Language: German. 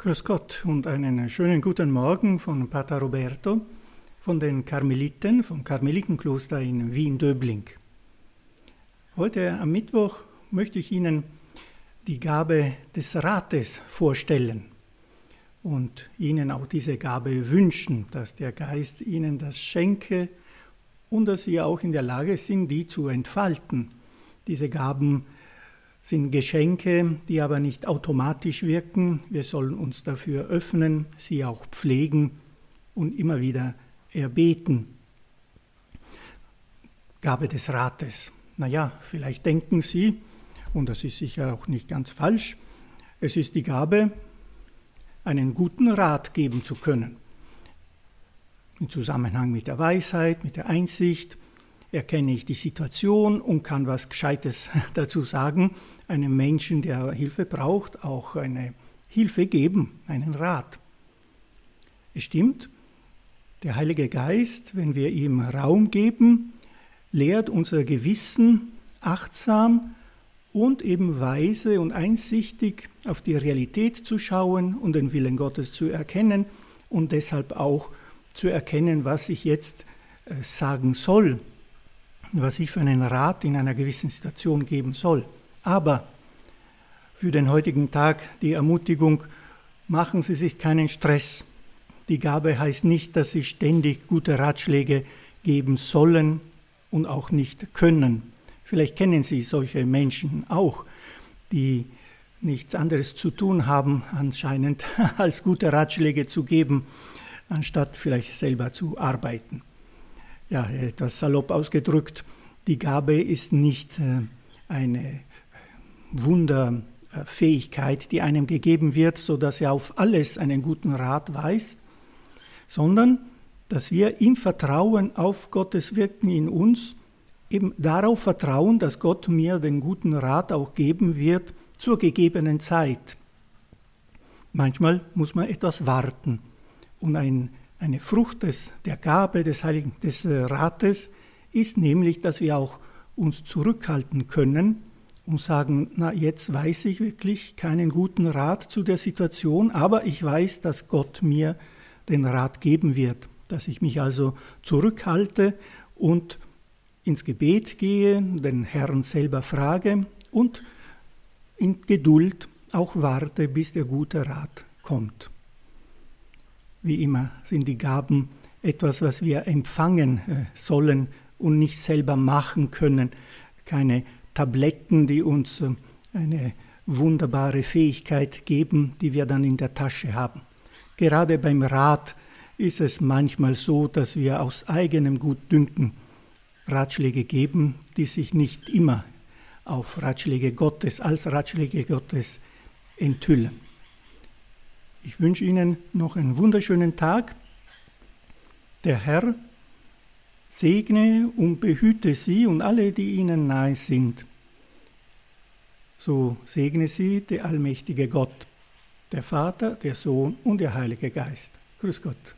Grüß Gott und einen schönen guten Morgen von Pater Roberto von den Karmeliten vom Karmelitenkloster in Wien-Döbling. Heute am Mittwoch möchte ich Ihnen die Gabe des Rates vorstellen und Ihnen auch diese Gabe wünschen, dass der Geist Ihnen das schenke und dass Sie auch in der Lage sind, die zu entfalten. Diese Gaben sind Geschenke, die aber nicht automatisch wirken. Wir sollen uns dafür öffnen, sie auch pflegen und immer wieder erbeten. Gabe des Rates. Naja, vielleicht denken Sie, und das ist sicher auch nicht ganz falsch, es ist die Gabe, einen guten Rat geben zu können. Im Zusammenhang mit der Weisheit, mit der Einsicht, erkenne ich die Situation und kann was Gescheites dazu sagen, einem Menschen, der Hilfe braucht, auch eine Hilfe geben, einen Rat. Es stimmt, der Heilige Geist, wenn wir ihm Raum geben, lehrt unser Gewissen achtsam und eben weise und einsichtig auf die Realität zu schauen und den Willen Gottes zu erkennen und deshalb auch zu erkennen, was ich jetzt äh, sagen soll was ich für einen Rat in einer gewissen Situation geben soll. Aber für den heutigen Tag die Ermutigung, machen Sie sich keinen Stress. Die Gabe heißt nicht, dass Sie ständig gute Ratschläge geben sollen und auch nicht können. Vielleicht kennen Sie solche Menschen auch, die nichts anderes zu tun haben, anscheinend, als gute Ratschläge zu geben, anstatt vielleicht selber zu arbeiten ja, etwas salopp ausgedrückt, die Gabe ist nicht äh, eine Wunderfähigkeit, die einem gegeben wird, so dass er auf alles einen guten Rat weiß, sondern dass wir im Vertrauen auf Gottes Wirken in uns eben darauf vertrauen, dass Gott mir den guten Rat auch geben wird zur gegebenen Zeit. Manchmal muss man etwas warten und ein eine Frucht des, der Gabe des Heiligen des äh, Rates ist nämlich, dass wir auch uns zurückhalten können und sagen, na jetzt weiß ich wirklich keinen guten Rat zu der Situation, aber ich weiß, dass Gott mir den Rat geben wird, dass ich mich also zurückhalte und ins Gebet gehe, den Herrn selber frage und in Geduld auch warte, bis der gute Rat kommt. Wie immer sind die Gaben etwas, was wir empfangen äh, sollen und nicht selber machen können. Keine Tabletten, die uns äh, eine wunderbare Fähigkeit geben, die wir dann in der Tasche haben. Gerade beim Rat ist es manchmal so, dass wir aus eigenem Gutdünken Ratschläge geben, die sich nicht immer auf Ratschläge Gottes als Ratschläge Gottes enthüllen. Ich wünsche Ihnen noch einen wunderschönen Tag. Der Herr segne und behüte Sie und alle, die Ihnen nahe sind. So segne Sie der allmächtige Gott, der Vater, der Sohn und der Heilige Geist. Grüß Gott.